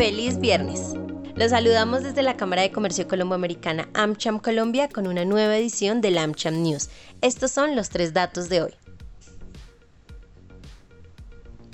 ¡Feliz viernes! Los saludamos desde la Cámara de Comercio Colomboamericana AmCham Colombia con una nueva edición del AmCham News. Estos son los tres datos de hoy.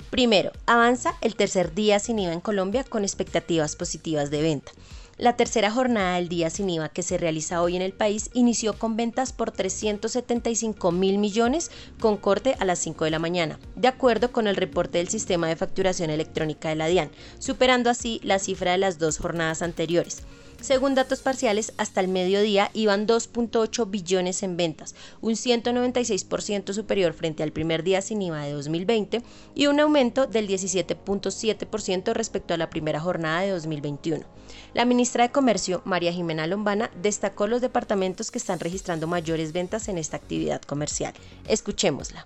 Primero, avanza el tercer día sin IVA en Colombia con expectativas positivas de venta. La tercera jornada del día sin IVA que se realiza hoy en el país inició con ventas por 375 mil millones con corte a las 5 de la mañana, de acuerdo con el reporte del sistema de facturación electrónica de la DIAN, superando así la cifra de las dos jornadas anteriores. Según datos parciales, hasta el mediodía iban 2.8 billones en ventas, un 196% superior frente al primer día sin IVA de 2020 y un aumento del 17.7% respecto a la primera jornada de 2021. La ministra de Comercio, María Jimena Lombana, destacó los departamentos que están registrando mayores ventas en esta actividad comercial. Escuchémosla.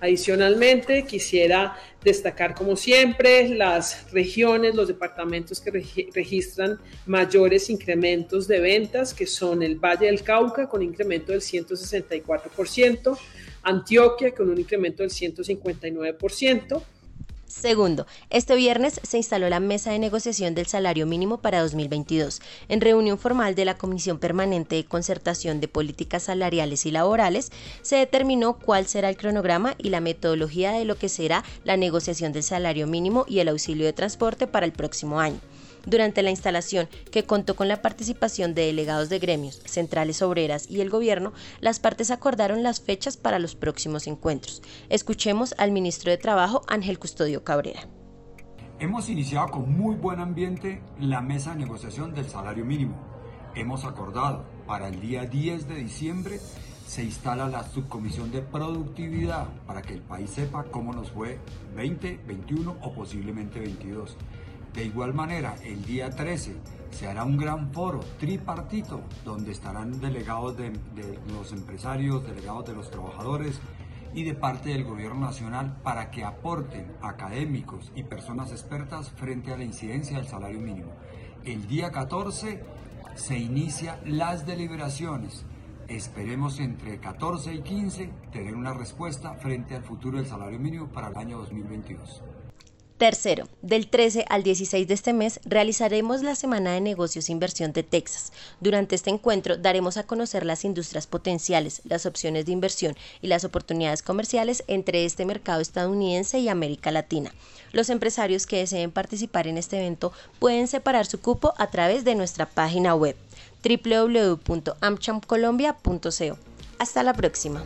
Adicionalmente, quisiera destacar, como siempre, las regiones, los departamentos que registran mayores incrementos de ventas, que son el Valle del Cauca con incremento del 164%, Antioquia con un incremento del 159%, Segundo, este viernes se instaló la mesa de negociación del salario mínimo para 2022. En reunión formal de la Comisión Permanente de Concertación de Políticas Salariales y Laborales, se determinó cuál será el cronograma y la metodología de lo que será la negociación del salario mínimo y el auxilio de transporte para el próximo año durante la instalación, que contó con la participación de delegados de gremios, centrales obreras y el gobierno, las partes acordaron las fechas para los próximos encuentros. Escuchemos al ministro de Trabajo, Ángel Custodio Cabrera. Hemos iniciado con muy buen ambiente la mesa de negociación del salario mínimo. Hemos acordado para el día 10 de diciembre se instala la subcomisión de productividad para que el país sepa cómo nos fue 20, 21 o posiblemente 22. De igual manera, el día 13 se hará un gran foro tripartito donde estarán delegados de, los empresarios, delegados de los trabajadores y de parte del gobierno nacional para que aporten académicos y personas expertas frente a la incidencia del salario mínimo. El día 14 se inicia las deliberaciones. Esperemos entre 14 y 15 tener una respuesta frente al futuro del salario mínimo para el año 2022. Tercero, del 13 al 16 de este mes realizaremos la Semana de Negocios e Inversión de Texas. Durante este encuentro daremos a conocer las industrias potenciales, las opciones de inversión y las oportunidades comerciales entre este mercado estadounidense y América Latina. Los empresarios que deseen participar en este evento pueden separar su cupo a través de nuestra página web www.amchamcolombia.co. Hasta la próxima.